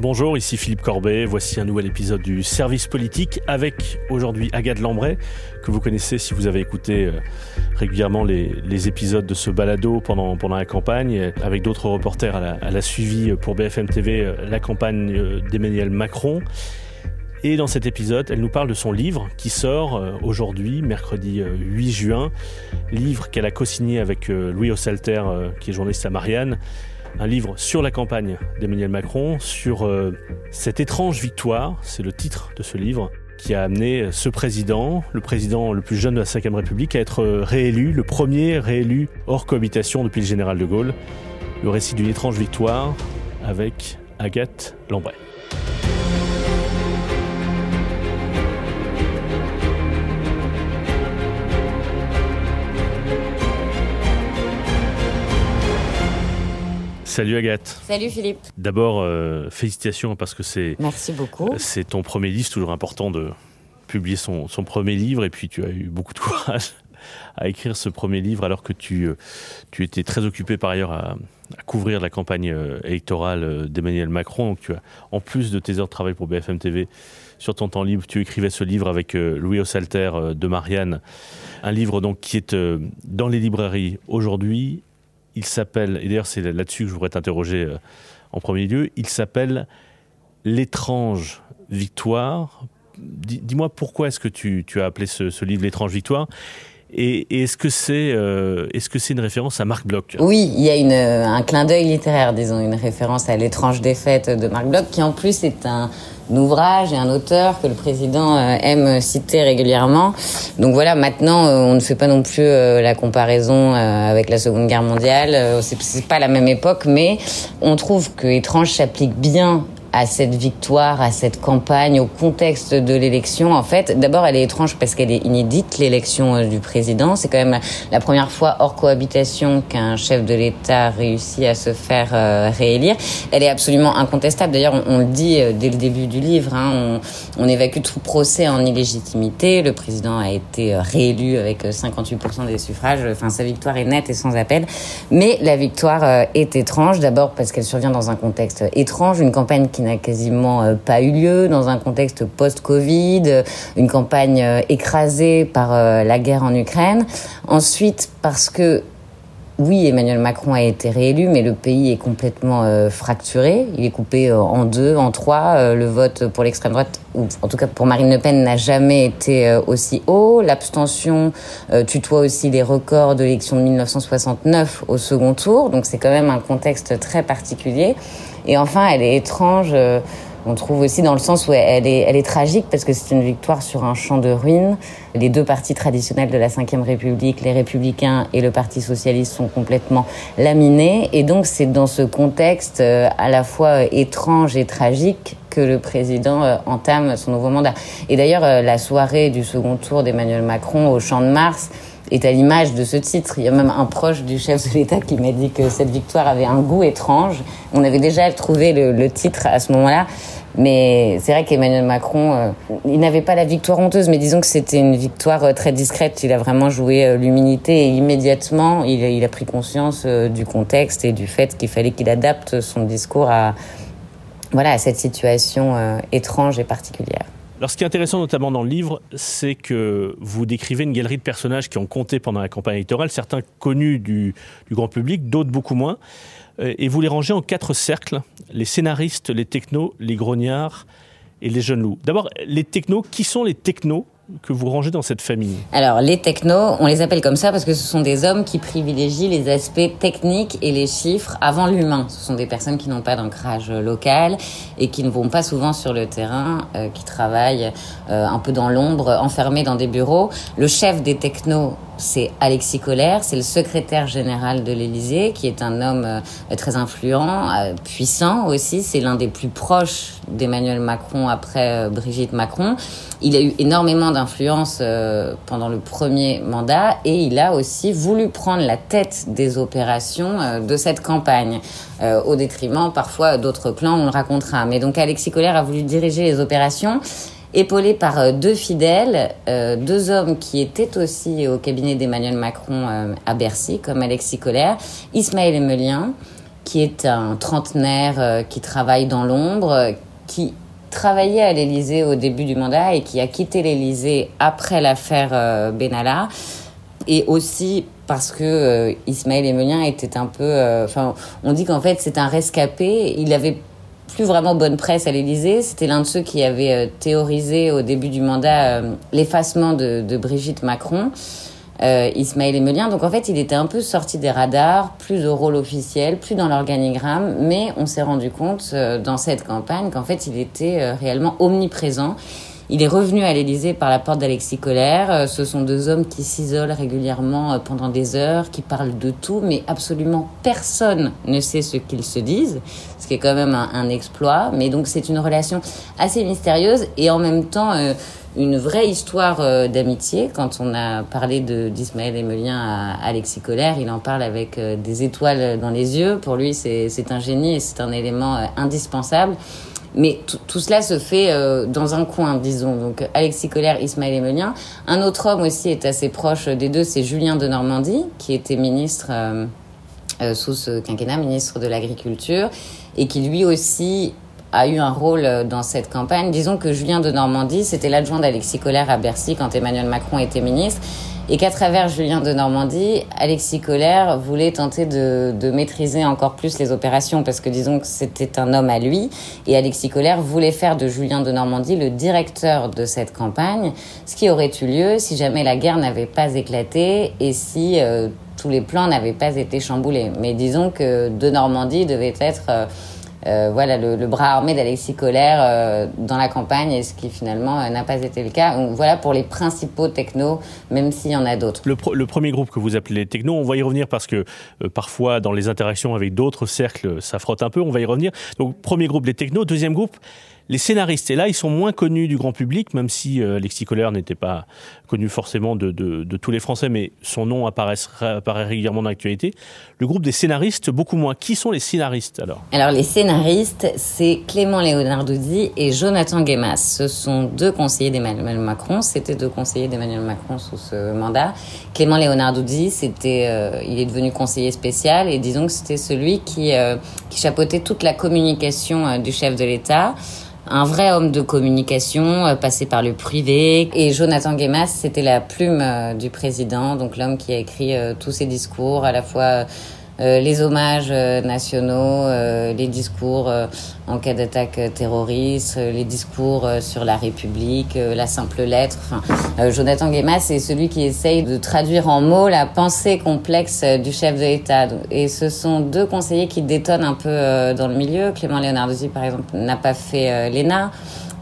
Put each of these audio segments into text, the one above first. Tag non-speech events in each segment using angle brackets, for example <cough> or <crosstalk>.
Bonjour, ici Philippe Corbet. Voici un nouvel épisode du Service politique avec aujourd'hui Agathe Lambray, que vous connaissez si vous avez écouté euh, régulièrement les, épisodes de ce balado pendant, la campagne. Avec d'autres reporters, elle a, suivi pour BFM TV euh, la campagne euh, d'Emmanuel Macron. Et dans cet épisode, elle nous parle de son livre qui sort aujourd'hui, mercredi 8 juin. Livre qu'elle a co-signé avec Louis Ossalter, qui est journaliste à Marianne un livre sur la campagne d'Emmanuel Macron, sur euh, cette étrange victoire, c'est le titre de ce livre, qui a amené ce président, le président le plus jeune de la Ve République, à être euh, réélu, le premier réélu hors cohabitation depuis le général de Gaulle. Le récit d'une étrange victoire avec Agathe Lambray. Salut Agathe. Salut Philippe. D'abord, euh, félicitations parce que c'est. Merci beaucoup. C'est ton premier livre, c'est toujours important de publier son, premier livre et puis tu as eu beaucoup de <laughs> courage à écrire ce premier livre alors que tu, euh, tu étais très occupé par ailleurs à, couvrir la campagne euh, électorale d'Emmanuel Macron. Donc tu as, en plus de tes heures de travail pour BFM TV, sur ton temps libre, tu écrivais ce livre avec Louis Ossalter de Marianne, un livre donc qui est dans les librairies aujourd'hui il s'appelle, et d'ailleurs c'est là-dessus que je voudrais t'interroger euh, en premier lieu, il s'appelle L'étrange victoire. Dis-moi pourquoi est-ce que tu, as appelé ce, livre L'étrange victoire? Et, est-ce que c'est euh, est-ce que c'est une référence à Marc Bloch? Oui, il y a une, un clin d'œil littéraire, disons, une référence à l'étrange défaite de Marc Bloch, qui en plus est un ouvrage et un auteur que le président euh, aime citer régulièrement. Donc voilà, maintenant, euh, on ne fait pas non plus euh, la comparaison avec la Seconde Guerre mondiale. C'est pas la même époque, mais on trouve que Étrange s'applique bien à cette victoire, à cette campagne, au contexte de l'élection. En fait, d'abord, elle est étrange parce qu'elle est inédite, l'élection euh, du président. C'est quand même la première fois hors cohabitation qu'un chef de l'État réussit à se faire euh, réélire. Elle est absolument incontestable. D'ailleurs, on, le dit euh, dès le début du livre, hein, on, évacue tout procès en illégitimité. Le président a été réélu avec 58% des suffrages. Enfin, sa victoire est nette et sans appel. Mais la victoire est étrange, d'abord parce qu'elle survient dans un contexte étrange, une campagne n'a quasiment euh, pas eu lieu dans un contexte post-Covid, euh, une campagne euh, écrasée par la guerre en Ukraine. Ensuite, parce que oui, Emmanuel Macron a été réélu, mais le pays est complètement fracturé. Il est coupé en deux, en trois. le vote pour l'extrême droite, ou en tout cas pour Marine Le Pen, n'a jamais été aussi haut. L'abstention tutoie aussi les records de l'élection de 1969 au second tour. Donc c'est quand même un contexte très particulier. Et enfin, elle est étrange. Euh, on trouve aussi dans le sens où elle est, elle est tragique parce que c'est une victoire sur un champ de ruines. Les deux partis traditionnels de la Ve République, les Républicains et le Parti Socialiste, sont complètement laminés. Et donc c'est dans ce contexte euh, à la fois étrange et tragique que le président euh, entame son nouveau mandat. Et d'ailleurs, la soirée du second tour d'Emmanuel Macron au Champ de Mars, est à l'image de ce titre. Il y a même un proche du chef de l'État qui m'a dit que cette victoire avait un goût étrange. On avait déjà trouvé le, titre à ce moment-là. Mais c'est vrai qu'Emmanuel Macron, euh, il n'avait pas la victoire honteuse, mais disons que c'était une victoire euh, très discrète. Il a vraiment joué euh, l'humilité et immédiatement, il, a pris conscience du contexte et du fait qu'il fallait qu'il adapte son discours à, voilà, à cette situation étrange et particulière. Alors, ce qui est intéressant notamment dans le livre, c'est que vous décrivez une galerie de personnages qui ont compté pendant la campagne électorale, certains connus du, grand public, d'autres beaucoup moins, euh, et vous les rangez en quatre cercles les scénaristes, les technos, les grognards et les jeunes loups. D'abord, les technos, qui sont les technos que vous rangez dans cette famille Alors, les technos, on les appelle comme ça parce que ce sont des hommes qui privilégient les aspects techniques et les chiffres avant l'humain. Ce sont des personnes qui n'ont pas d'ancrage local et qui ne vont pas souvent sur le terrain, euh, qui travaillent euh, un peu dans l'ombre, enfermés dans des bureaux. Le chef des technos, c'est Alexis Collère, c'est le secrétaire général de l'Élysée, qui est un homme euh, très influent, euh, puissant aussi. C'est l'un des plus proches d'Emmanuel Macron après euh, Brigitte Macron. Il a eu énormément d'influence pendant le premier mandat et il a aussi voulu prendre la tête des opérations de cette campagne, au détriment parfois d'autres plans, on le racontera. Mais donc Alexis Collère a voulu diriger les opérations épaulé par euh, deux fidèles, euh, deux hommes qui étaient aussi au cabinet d'Emmanuel Macron euh, à Bercy, comme Alexis Collère, Ismaël Emelien, qui est un trentenaire qui travaille dans l'ombre, qui travaillait à l'Élysée au début du mandat et qui a quitté l'Élysée après l'affaire Benalla. Et aussi parce que Ismaël Emelien était un peu... Enfin, on dit qu'en fait c'est un rescapé. Il avait plus vraiment bonne presse à l'Élysée. C'était l'un de ceux qui avait euh, théorisé au début du mandat euh, l'effacement de, Brigitte Macron. Euh, Ismaël Emelien. Donc en fait, il était un peu sorti des radars, plus au rôle officiel, plus dans l'organigramme, mais on s'est rendu compte dans cette campagne qu'en fait, il était réellement omniprésent. Il est revenu à l'Élysée par la porte d'Alexis Collère. Euh, ce sont deux hommes qui s'isolent régulièrement euh, pendant des heures, qui parlent de tout, mais absolument personne ne sait ce qu'ils se disent, ce qui est quand même un, exploit. Mais donc c'est une relation assez mystérieuse et en même temps euh, une vraie histoire d'amitié. Quand on a parlé d'Ismaël Emelien à Alexis Collère, il en parle avec des étoiles dans les yeux. Pour lui, c'est un génie et c'est un élément indispensable. Mais tout cela se fait euh, dans un coin, disons. Donc Alexis Colère, Ismaël Emelien. Un autre homme aussi est assez proche des deux, c'est Julien de Normandie, qui était ministre euh, euh, sous ce quinquennat, ministre de l'Agriculture, et qui lui aussi a eu un rôle dans cette campagne. Disons que Julien de Normandie, c'était l'adjoint d'Alexis Colère à Bercy quand Emmanuel Macron était ministre et qu'à travers Julien de Normandie, Alexis Collère voulait tenter de, de, maîtriser encore plus les opérations parce que disons que c'était un homme à lui et Alexis Collère voulait faire de Julien de Normandie le directeur de cette campagne, ce qui aurait eu lieu si jamais la guerre n'avait pas éclaté et si euh, tous les plans n'avaient pas été chamboulés. Mais disons que de Normandie devait être euh, euh, voilà, le, bras armé d'Alexis Collère euh, dans la campagne, et ce qui finalement euh, n'a pas été le cas. Voilà pour les principaux technos, même s'il y en a d'autres. Le, le, premier groupe que vous appelez les technos, on va y revenir parce que parfois dans les interactions avec d'autres cercles, ça frotte un peu, on va y revenir. Donc premier groupe les technos, deuxième groupe les scénaristes, et là, ils sont moins connus du grand public, même si euh, Alexis Kohler n'était pas connu forcément de, tous les Français, mais son nom apparaît, apparaît régulièrement dans l'actualité. Le groupe des scénaristes, beaucoup moins. Qui sont les scénaristes alors? Alors les scénaristes, c'est Clément Léonardozzi et Jonathan Guémas. Ce sont deux conseillers d'Emmanuel Macron. C'était deux conseillers d'Emmanuel Macron sous ce mandat. Clément Léonardozzi, c'était, euh, il est devenu conseiller spécial et disons que c'était celui qui, euh, qui chapeautait toute la communication du chef de l'État un vrai homme de communication, euh, passé par le privé. Et Jonathan Guémas, c'était la plume euh, du président, donc l'homme qui a écrit euh, tous ses discours, à la fois les hommages nationaux, les discours en cas d'attaque terroriste, les discours sur la République, la simple lettre. Enfin, Jonathan Guémas c'est celui qui essaye de traduire en mots la pensée complexe du chef de l'État. Et ce sont deux conseillers qui détonnent un peu dans le milieu. Clément Léonardozzi, par exemple, n'a pas fait l'ENA.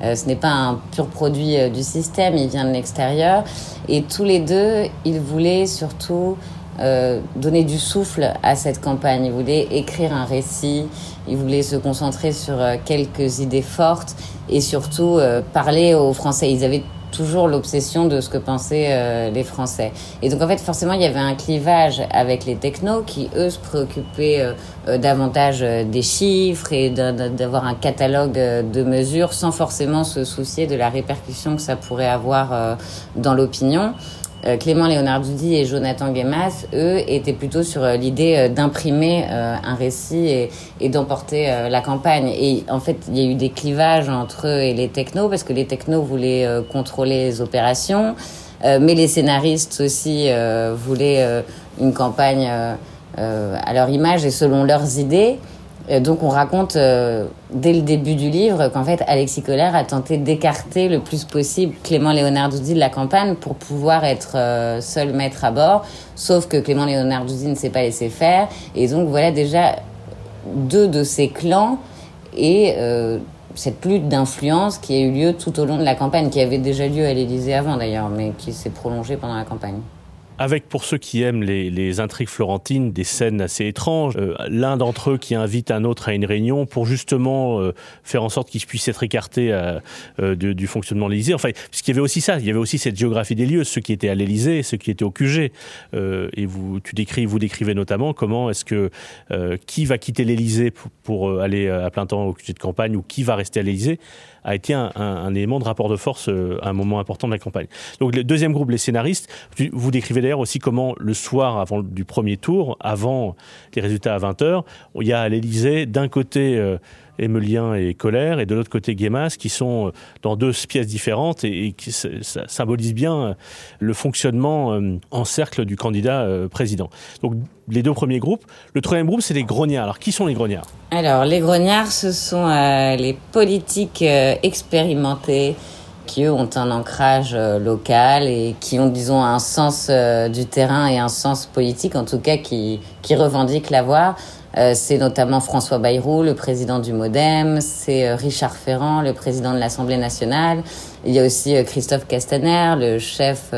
ce n'est pas un pur produit du système, il vient de l'extérieur. Et tous les deux, ils voulaient surtout euh, donner du souffle à cette campagne. Il voulait écrire un récit, il voulait se concentrer sur euh, quelques idées fortes et surtout euh, parler aux Français. Ils avaient toujours l'obsession de ce que pensaient les Français. Et donc en fait, forcément, il y avait un clivage avec les technos qui, eux, se préoccupaient davantage des chiffres et d'avoir un catalogue de mesures sans forcément se soucier de la répercussion que ça pourrait avoir dans l'opinion. Euh, Clément Léonarduzzi et Jonathan Guémas, eux, étaient plutôt sur euh, l'idée euh, d'imprimer un récit et, d'emporter la campagne. Et en fait, il y a eu des clivages entre eux et les technos, parce que les technos voulaient contrôler les opérations, mais les scénaristes aussi voulaient une campagne à leur image et selon leurs idées. Euh, donc on raconte euh, dès le début du livre qu'en fait Alexis Collère a tenté d'écarter le plus possible Clément Léonarduzzi de la campagne pour pouvoir être euh, seul maître à bord. Sauf que Clément Léonarduzzi ne s'est pas laissé faire. Et donc voilà déjà deux de ces clans et cette lutte d'influence qui a eu lieu tout au long de la campagne, qui avait déjà lieu à l'Élysée avant d'ailleurs, mais qui s'est prolongée pendant la campagne avec pour ceux qui aiment les, intrigues florentines des scènes assez étranges. Euh, l'un d'entre eux qui invite un autre à une réunion pour justement euh, faire en sorte qu'il puisse être écarté euh, du fonctionnement de l'Élysée. Enfin, puisqu'il y avait aussi ça, il y avait aussi cette géographie des lieux, ceux qui étaient à l'Élysée, ceux qui étaient au QG. et vous, tu décris, vous décrivez notamment comment est-ce que qui va quitter l'Élysée pour, pour, aller à plein temps au QG de campagne ou qui va rester à l'Élysée a été un, élément de rapport de force à un moment important de la campagne. Donc le deuxième groupe, les scénaristes, vous décrivez aussi comment le soir avant du premier tour, avant les résultats à 20h, il y a à l'Elysée d'un côté euh, Emelien et Colère, et de l'autre côté Guémas, qui sont euh, dans deux pièces différentes et, qui symbolisent bien euh, le fonctionnement euh, en cercle du candidat président. Donc les deux premiers groupes. Le troisième groupe, c'est les grognards. Alors qui sont les grognards? Alors les grognards, ce sont les politiques expérimentés qui eux ont un ancrage local et qui ont disons un sens du terrain et un sens politique en tout cas qui, qui revendiquent l'avoir. Euh, c'est notamment François Bayrou, le président du Modem, c'est euh, Richard Ferrand, le président de l'Assemblée nationale. Il y a aussi euh, Christophe Castaner, le chef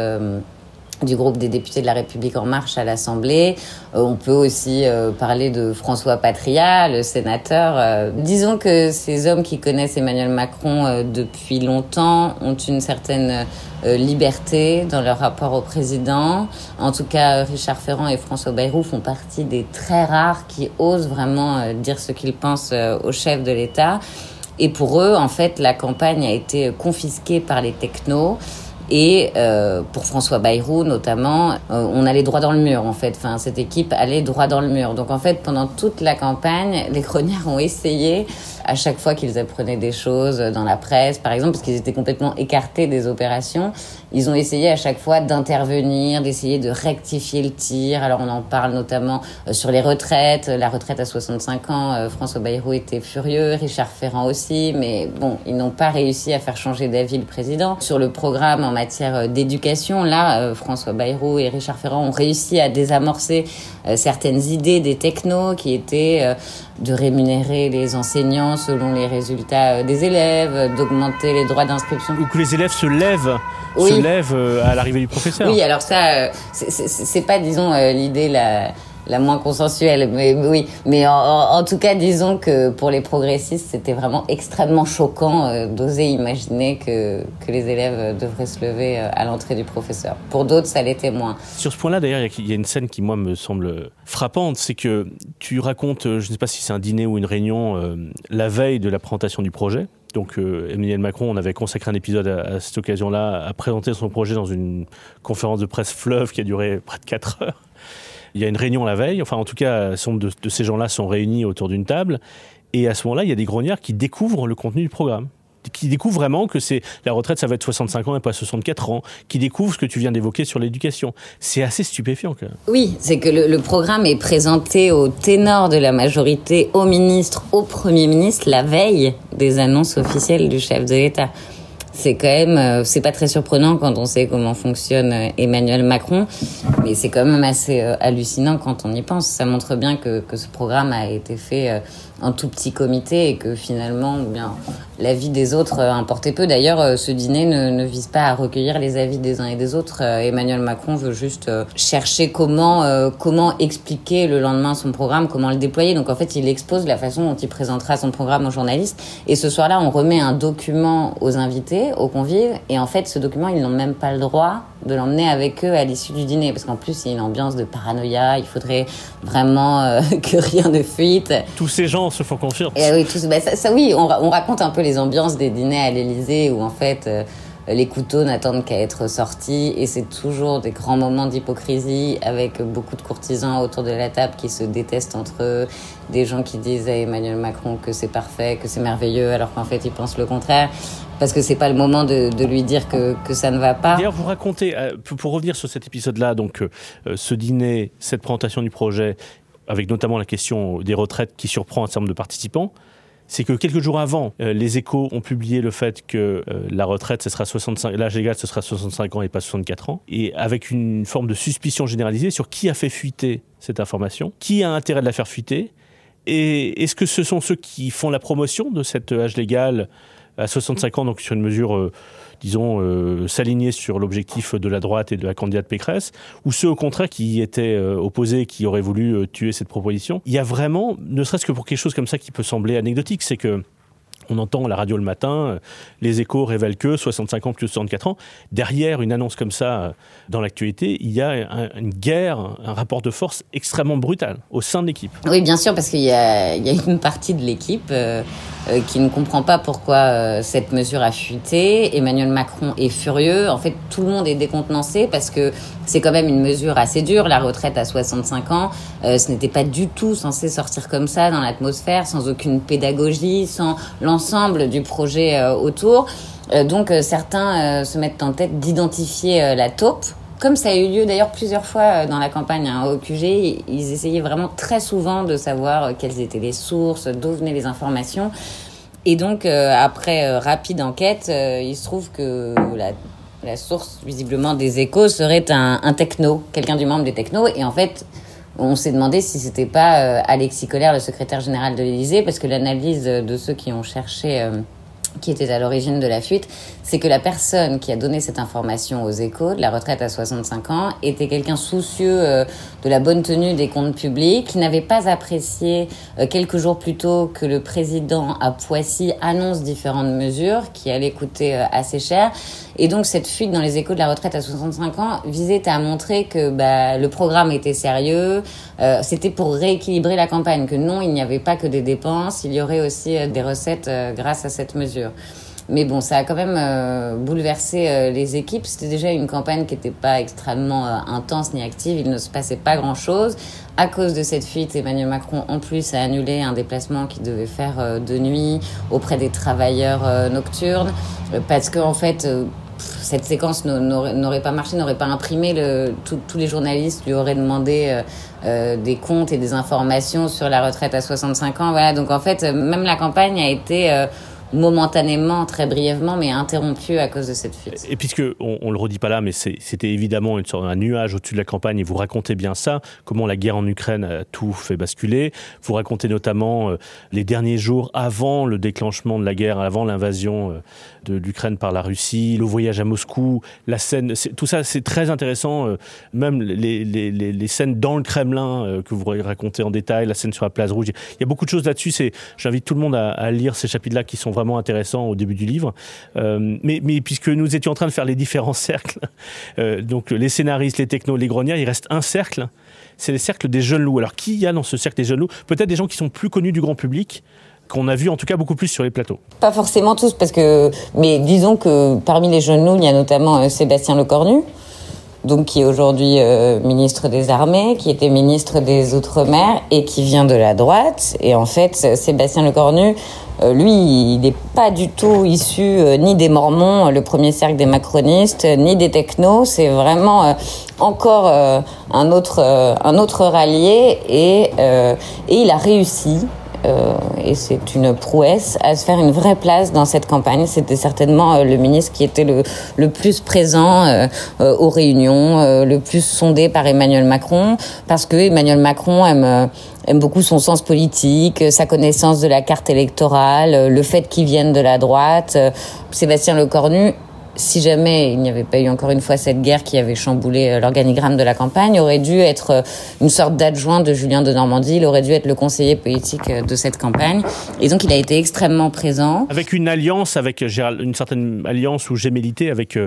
du groupe des députés de la République en marche à l'Assemblée. on peut aussi parler de François Patria, le sénateur. disons que ces hommes qui connaissent Emmanuel Macron depuis longtemps ont une certaine euh, liberté dans leur rapport au président. En tout cas, Richard Ferrand et François Bayrou font partie des très rares qui osent vraiment euh, dire ce qu'ils pensent euh, au chef de l'État. Et pour eux, en fait, la campagne a été confisquée par les technos. Et euh, pour François Bayrou notamment, on allait droit dans le mur en fait. Enfin, cette équipe allait droit dans le mur. Donc en fait, pendant toute la campagne, les chronières ont essayé à chaque fois qu'ils apprenaient des choses dans la presse, par exemple, parce qu'ils étaient complètement écartés des opérations, ils ont essayé à chaque fois d'intervenir, d'essayer de rectifier le tir. Alors on en parle notamment euh, sur les retraites, la retraite à 65 ans, euh, François Bayrou était furieux, Richard Ferrand aussi, mais bon, ils n'ont pas réussi à faire changer d'avis le président. Sur le programme en matière euh, d'éducation, là, François Bayrou et Richard Ferrand ont réussi à désamorcer certaines idées des technos qui étaient de rémunérer les enseignants selon les résultats euh, des élèves, d'augmenter les droits d'inscription. Ou que les élèves se lèvent, se lèvent euh, à l'arrivée du professeur. Oui, alors ça, euh, c'est pas, disons, l'idée la la moins consensuelle. Mais oui, mais en, tout cas, disons que pour les progressistes, c'était vraiment extrêmement choquant euh, d'oser imaginer que, que les élèves devraient se lever euh, à l'entrée du professeur. Pour d'autres, ça l'était moins. Sur ce point-là, d'ailleurs, il y a une scène qui, moi, me semble frappante. C'est que tu racontes, euh, je ne sais pas si c'est un dîner ou une réunion, la veille de la présentation du projet. Donc Emmanuel Macron, on avait consacré un épisode à, à cette occasion-là à présenter son projet dans une conférence de presse fleuve qui a duré près de 4 heures. Il y a une réunion la veille, enfin en tout cas, de, de ces gens-là sont réunis autour d'une table, et à ce moment-là, il y a des grognards qui découvrent le contenu du programme qui découvrent vraiment que c'est la retraite, ça va être 65 ans et pas 64 ans, qui découvrent ce que tu viens d'évoquer sur l'éducation. C'est assez stupéfiant. Quand même. Oui, c'est que le, programme est présenté au ténor de la majorité, au ministre, au Premier ministre, la veille des annonces officielles du chef de l'État c'est quand même, euh, c'est pas très surprenant quand on sait comment fonctionne euh, Emmanuel Macron, mais c'est quand même assez euh, hallucinant quand on y pense. Ça montre bien que, ce programme a été fait un tout petit comité et que finalement, bien, l'avis des autres importait peu. D'ailleurs, ce dîner ne, vise pas à recueillir les avis des uns et des autres. Emmanuel Macron veut juste chercher comment comment expliquer le lendemain son programme, comment le déployer. Donc en fait, il expose la façon dont il présentera son programme aux journalistes. Et ce soir-là, on remet un document aux invités, aux convives. Et en fait, ce document, ils n'ont même pas le droit de l'emmener avec eux à l'issue du dîner, parce qu'en plus, il y a une ambiance de paranoïa. Il faudrait vraiment <laughs> que rien ne fuite. Tous ces gens se font confiance. Et oui, bah, ça, oui, on, on, raconte un peu les ambiances des dîners à l'Élysée où en fait euh, les couteaux n'attendent qu'à être sortis et c'est toujours des grands moments d'hypocrisie avec beaucoup de courtisans autour de la table qui se détestent entre eux, des gens qui disent à Emmanuel Macron que c'est parfait, que c'est merveilleux alors qu'en fait ils pensent le contraire parce que c'est pas le moment de, lui dire que, que, ça ne va pas. D'ailleurs, vous racontez, euh, pour revenir sur cet épisode-là, donc euh, ce dîner, cette présentation du projet, avec notamment la question des retraites qui surprend un certain nombre de participants, c'est que quelques jours avant, euh, les échos ont publié le fait que euh, la retraite, ce sera 65, l'âge légal, ce sera 65 ans et pas 64 ans, et avec une forme de suspicion généralisée sur qui a fait fuiter cette information, qui a intérêt de la faire fuiter, et est-ce que ce sont ceux qui font la promotion de cet âge légal à 65 ans, donc sur une mesure, euh, disons, euh, s'aligner sur l'objectif de la droite et de la candidate Pécresse, ou ceux au contraire qui étaient euh, opposés, qui auraient voulu tuer cette proposition. Il y a vraiment, ne serait-ce que pour quelque chose comme ça qui peut sembler anecdotique, c'est que on entend à la radio le matin, euh, les échos révèlent que 65 ans plus 64 ans. Derrière une annonce comme ça euh, dans l'actualité, il y a une guerre, un rapport de force extrêmement brutal au sein de l'équipe. Oui, bien sûr, parce qu'il y, a une partie de l'équipe euh, qui ne comprend pas pourquoi cette mesure a fuité. Emmanuel Macron est furieux. En fait, tout le monde est décontenancé parce que c'est quand même une mesure assez dure, la retraite à 65 ans. Euh, ce n'était pas du tout censé sortir comme ça dans l'atmosphère, sans aucune pédagogie, sans l'ensemble du projet euh, autour. Euh, donc certains se mettent en tête d'identifier la taupe. Comme ça a eu lieu d'ailleurs plusieurs fois dans la campagne hein, au QG, ils essayaient vraiment très souvent de savoir quelles étaient les sources, d'où venaient les informations. Et donc, après rapide enquête, il se trouve que la la source visiblement des échos serait un, techno, quelqu'un du membre des technos. Et en fait, on s'est demandé si c'était pas euh, Alexis Collère, le secrétaire général de l'Élysée, parce que l'analyse de ceux qui ont cherché euh, qui était à l'origine de la fuite, c'est que la personne qui a donné cette information aux échos de la retraite à 65 ans était quelqu'un soucieux euh, de la bonne tenue des comptes publics, qui n'avait pas apprécié euh, quelques jours plus tôt que le président à Poissy annonce différentes mesures qui allaient coûter euh, assez cher. Et donc cette fuite dans les échos de la retraite à 65 ans visait à montrer que bah, le programme était sérieux, c'était pour rééquilibrer la campagne, que non, il n'y avait pas que des dépenses, il y aurait aussi des recettes grâce à cette mesure. Mais bon, ça a quand même euh, bouleversé euh, les équipes. C'était déjà une campagne qui n'était pas extrêmement euh, intense ni active. Il ne se passait pas grand-chose. À cause de cette fuite, Emmanuel Macron, en plus, a annulé un déplacement qu'il devait faire de nuit auprès des travailleurs nocturnes. Parce qu'en en fait, cette séquence n'aurait pas marché, n'aurait pas imprimé. Le, tous les journalistes lui auraient demandé des comptes et des informations sur la retraite à 65 ans. Voilà, donc en fait, même la campagne a été momentanément, très brièvement, mais interrompu à cause de cette fuite. Et puisque on, on le redit pas là, mais c'était évidemment une sorte un nuage au-dessus de la campagne, et vous racontez bien ça, comment la guerre en Ukraine a tout fait basculer. Vous racontez notamment euh, les derniers jours avant le déclenchement de la guerre, avant l'invasion euh, de l'Ukraine par la Russie, le voyage à Moscou, la scène, tout ça, c'est très intéressant. Euh, même les, les, les, scènes dans le Kremlin que vous racontez en détail, la scène sur la place rouge, il y a beaucoup de choses là-dessus. J'invite tout le monde à, lire ces chapitres-là qui sont vraiment intéressant au début du livre. Euh, mais, puisque nous étions en train de faire les différents <laughs> cercles, euh, donc les scénaristes, les technos, les grenières, il reste un cercle, c'est le cercle des jeunes loups. Alors qui y a dans ce cercle des jeunes loups? Peut-être des gens qui sont plus connus du grand public, qu'on a vu en tout cas beaucoup plus sur les plateaux. Pas forcément tous, parce que, mais disons que parmi les jeunes loups, il y a notamment euh, Sébastien Lecornu, donc qui est aujourd'hui ministre des Armées, qui était ministre des Outre-mer et qui vient de la droite. Et en fait, Sébastien Lecornu, euh, lui, il n'est pas du tout issu euh, ni des Mormons, le premier cercle des macronistes, ni des technos. C'est vraiment euh, encore un autre un autre rallié et et il a réussi euh, et c'est une prouesse, à se faire une vraie place dans cette campagne. C'était certainement euh, le ministre qui était le, le plus présent euh, aux réunions, le plus sondé par Emmanuel Macron, parce que Emmanuel Macron aime aime beaucoup son sens politique, sa connaissance de la carte électorale, le fait qu'il vienne de la droite. Sébastien Lecornu si jamais il n'y avait pas eu encore une fois cette guerre qui avait chamboulé euh, l'organigramme de la campagne, aurait dû être euh, une sorte d'adjoint de Julien de Normandie. Il aurait dû être le conseiller politique euh, de cette campagne. Et donc, il a été extrêmement présent. Avec une alliance, avec Gérald, une certaine alliance ou gémellité avec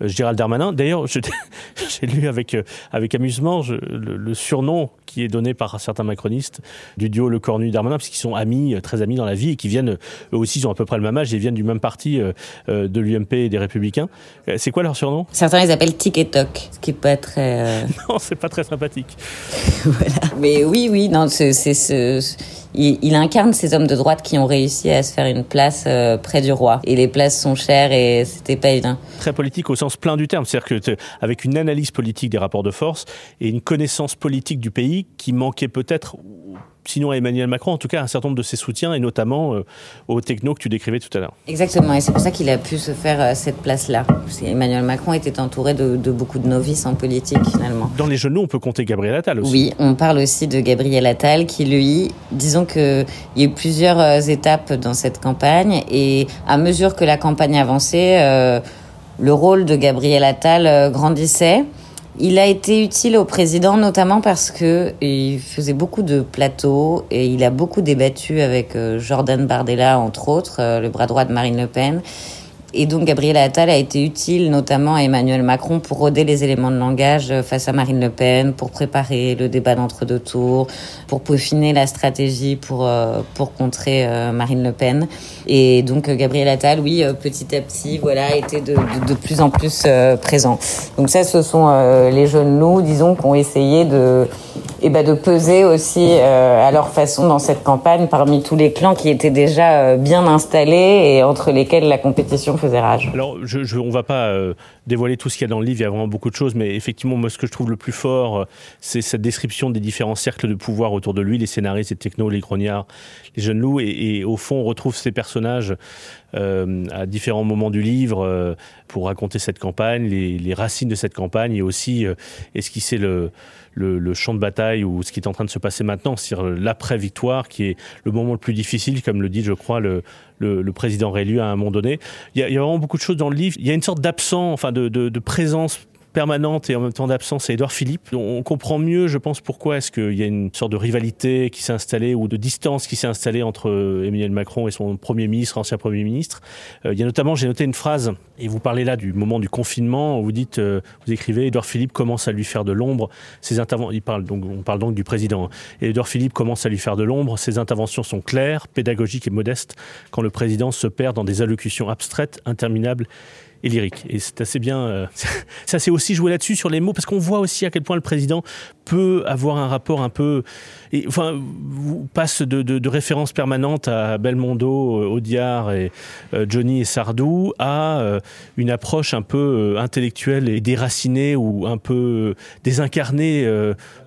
Gérald Darmanin. D'ailleurs, <laughs> j'ai lu avec, avec amusement le, surnom qui est donné par certains macronistes du duo Le Cornu-Darmanin, parce qu'ils sont amis, très amis dans la vie et qui viennent, eux aussi, ils ont à peu près le même âge et viennent du même parti de l'UMP et des Républicains. Euh, c'est quoi leur surnom? Certains les appellent Tic et Toc, ce qui est pas très. Euh, <laughs> non, c'est pas très sympathique. <laughs> voilà. Mais oui, oui, non, c'est ce. Il, incarne ces hommes de droite qui ont réussi à se faire une place euh, près du roi. Et les places sont chères et c'était pas évident. Très politique au sens plein du terme. C'est-à-dire que avec une analyse politique des rapports de force et une connaissance politique du pays qui manquait peut-être sinon à Emmanuel Macron, en tout cas un certain nombre de ses soutiens, et notamment euh, aux technos que tu décrivais tout à l'heure. Exactement, et c'est pour ça qu'il a pu se faire euh, cette place-là. Emmanuel Macron était entouré de, beaucoup de novices en politique, finalement. Dans les genoux, on peut compter Gabriel Attal aussi. Oui, on parle aussi de Gabriel Attal, qui lui, disons qu'il y a eu plusieurs euh, étapes dans cette campagne, et à mesure que la campagne avançait, le rôle de Gabriel Attal grandissait. Il a été utile au président notamment parce que il faisait beaucoup de plateaux et il a beaucoup débattu avec euh, Jordan Bardella entre autres, euh, le bras droit de Marine Le Pen. Et donc Gabriel Attal a été utile notamment à Emmanuel Macron pour roder les éléments de langage face à Marine Le Pen, pour préparer le débat d'entre-deux tours, pour peaufiner la stratégie pour, euh, pour contrer euh, Marine Le Pen. Et donc Gabriel Attal, oui, euh, petit à petit, voilà, était de, de, de plus en plus présent. Donc ça, ce sont les jeunes loups, disons, qui ont essayé de, et ben, de peser aussi à leur façon dans cette campagne parmi tous les clans qui étaient déjà bien installés et entre lesquels la compétition faisait rage. Alors, je, je, on va pas euh, dévoiler tout ce qu'il y a dans le livre, il y a vraiment beaucoup de choses, mais effectivement, moi, ce que je trouve le plus fort, euh, c'est cette description des différents cercles de pouvoir autour de lui, les scénaristes, les technos, les grognards, les jeunes loups, et, au fond, on retrouve ces personnages euh, à différents moments du livre euh, pour raconter cette campagne, les, les, racines de cette campagne, et aussi euh, esquisser le, le, champ de bataille ou ce qui est en train de se passer maintenant, c'est-à-dire l'après-victoire, qui est le moment le plus difficile, comme le dit, je crois, le, le, président réélu à un moment donné. Il y, a, vraiment beaucoup de choses dans le livre. Il y a une sorte d'absent, enfin de, de présence permanente et en même temps d'absence à Édouard Philippe. On comprend mieux, je pense, pourquoi est-ce qu'il y a une sorte de rivalité qui s'est installée ou de distance qui s'est installée entre euh, Emmanuel Macron et son Premier ministre, ancien Premier ministre. Euh, il y a notamment, j'ai noté une phrase, et vous parlez là du moment du confinement, où vous dites, euh, vous écrivez, Édouard Philippe commence à lui faire de l'ombre. Ses il on parle donc du président. Et Édouard Philippe commence à lui faire de l'ombre. Ses interventions sont claires, pédagogiques et modestes, quand le président se perd dans des allocutions abstraites, interminables et lyrique. Et c'est assez bien. Euh, <laughs> ça s'est aussi joué là-dessus sur les mots, parce qu'on voit aussi à quel point le président peut avoir un rapport un peu. Enfin, passe de, de, de références permanentes à Belmondo, euh, Audiard et euh, Johnny et Sardou à une approche un peu intellectuelle et déracinée ou un peu désincarnée,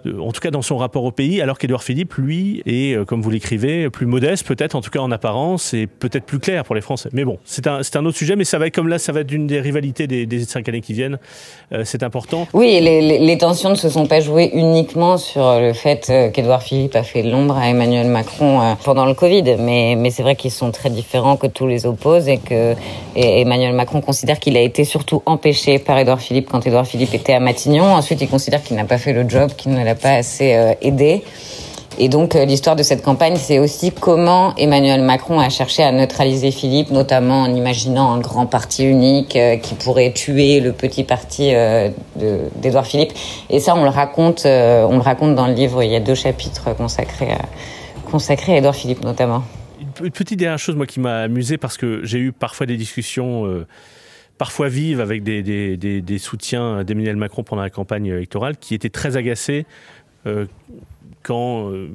en tout cas dans son rapport au pays, alors qu'Édouard Philippe, lui, est, comme vous l'écrivez, plus modeste, peut-être en tout cas en apparence, et peut-être plus clair pour les Français. Mais bon, c'est un, un autre sujet, mais ça va être comme là, ça va être d'une des rivalités des, cinq années qui viennent. c'est important. Oui, les, tensions ne se sont pas jouées uniquement sur le fait qu'Édouard Philippe a fait l'ombre à Emmanuel Macron pendant le Covid, mais, c'est vrai qu'ils sont très différents, que tous les opposent et que Emmanuel Macron considère qu'il a été surtout empêché par Édouard Philippe quand Édouard Philippe était à Matignon. Ensuite, il considère qu'il n'a pas fait le job, qu'il ne l'a pas assez euh, aidé. Et donc l'histoire de cette campagne, c'est aussi comment Emmanuel Macron a cherché à neutraliser Philippe, notamment en imaginant un grand parti unique euh, qui pourrait tuer le petit parti euh, d'Edouard Philippe. Et ça, on le raconte, euh, on le raconte dans le livre. Il y a deux chapitres consacrés, à Edouard Philippe, notamment. Une petite dernière chose, moi, qui m'a amusé parce que j'ai eu parfois des discussions. Euh parfois vives avec des, soutiens d'Emmanuel Macron pendant la campagne électorale qui étaient très agacés euh, quand euh,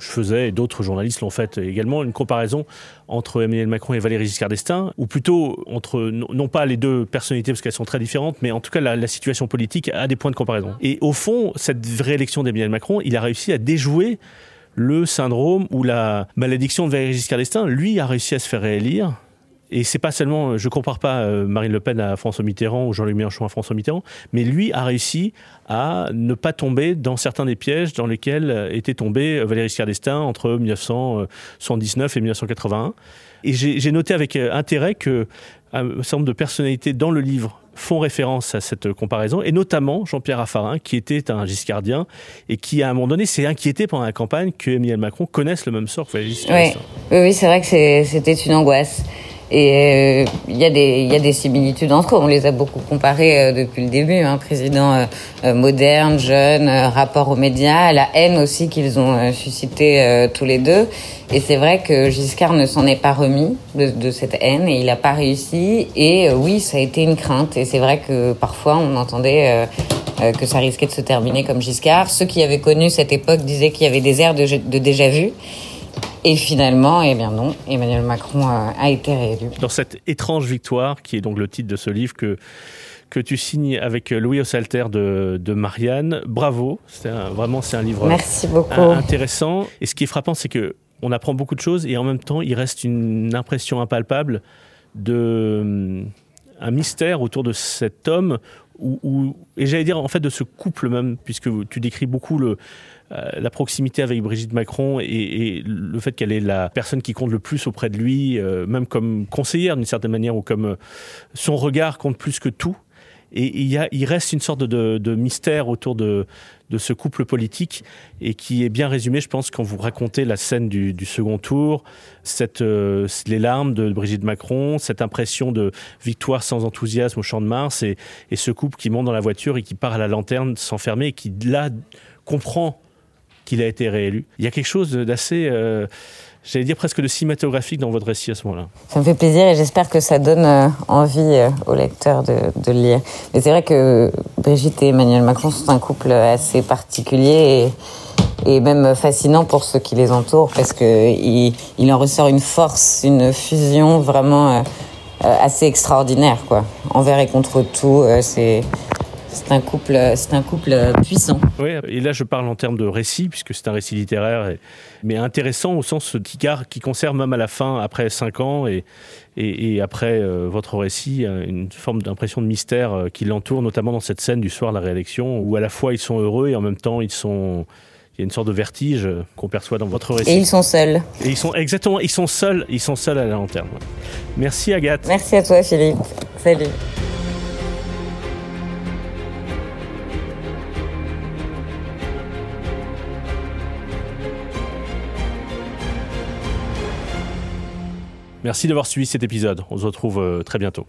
je faisais, et d'autres journalistes l'ont fait également, une comparaison entre Emmanuel Macron et Valéry Giscard d'Estaing, ou plutôt entre, non pas les deux personnalités parce qu'elles sont très différentes, mais en tout cas la, la, situation politique a des points de comparaison. Et au fond, cette réélection d'Emmanuel Macron, il a réussi à déjouer le syndrome ou la malédiction de Valéry Giscard d'Estaing. Lui a réussi à se faire réélire et c'est pas seulement, je compare pas Marine Le Pen à François Mitterrand ou Jean-Luc Mélenchon à François Mitterrand, mais lui a réussi à ne pas tomber dans certains des pièges dans lesquels était tombé Valéry Giscard d'Estaing entre 1979 et 1981. Et j'ai noté avec intérêt que un certain nombre de personnalités dans le livre font référence à cette comparaison, et notamment Jean-Pierre Raffarin, qui était un giscardien et qui, à un moment donné, s'est inquiété pendant la campagne que Emmanuel Macron connaisse le même sort que Valéry Giscard oui. oui, oui, c'est vrai que c'était une angoisse. Et il euh, y, a des, y a des similitudes entre eux. On les a beaucoup comparés euh, depuis le début. Hein. Président euh, moderne, jeune, rapport aux médias, la haine aussi qu'ils ont suscité tous les deux. Et c'est vrai que Giscard ne s'en est pas remis de, de, cette haine et il n'a pas réussi. Et oui, ça a été une crainte. Et c'est vrai que parfois on entendait que ça risquait de se terminer comme Giscard. Ceux qui avaient connu cette époque disaient qu'il y avait des airs de, de déjà vu. Et finalement, eh bien non, Emmanuel Macron a, a, été réélu. Dans cette étrange victoire, qui est donc le titre de ce livre que, que tu signes avec Louis Ossalter de, de Marianne, bravo. C'est vraiment c'est un livre Merci beaucoup. intéressant. Et ce qui est frappant, c'est que on apprend beaucoup de choses et en même temps, il reste une impression impalpable de un mystère autour de cet homme ou, et j'allais dire en fait de ce couple même puisque tu décris beaucoup le euh, la proximité avec Brigitte Macron et, le fait qu'elle est la personne qui compte le plus auprès de lui, euh, même comme conseillère d'une certaine manière ou comme euh, son regard compte plus que tout. Et il, y a, il reste une sorte de, mystère autour de, ce couple politique et qui est bien résumé, je pense, quand vous racontez la scène du, second tour, euh, les larmes de Brigitte Macron, cette impression de victoire sans enthousiasme au Champ de Mars et, et ce couple qui monte dans la voiture et qui part à la lanterne s'enfermer et qui, là, comprend qu'il a été réélu. Il y a quelque chose d'assez... Euh, j'allais dire presque de cinématographique dans votre récit à ce moment-là. Ça me fait plaisir et j'espère que ça donne euh, envie euh, aux lecteurs de, de, lire. Mais c'est vrai que Brigitte et Emmanuel Macron sont un couple assez particulier et, même fascinant pour ceux qui les entourent parce que il, en ressort une force, une fusion vraiment assez extraordinaire quoi. Envers et contre tout, c'est c'est un couple, c'est un couple puissant. Oui, et là je parle en termes de récit, puisque c'est un récit littéraire, et, mais intéressant au sens qui, qui conserve même à la fin, après cinq ans, et, et, et après euh, votre récit, une forme d'impression de mystère euh, qui l'entoure, notamment dans cette scène du soir de la réélection, où à la fois ils sont heureux et en même temps ils sont il y a une sorte de vertige qu'on perçoit dans votre récit. Et ils sont seuls. Et ils sont exactement, ils sont seuls, ils sont seuls à la lanterne. Merci Agathe. Merci à toi Philippe. Salut. Merci d'avoir suivi cet épisode. On se retrouve très bientôt.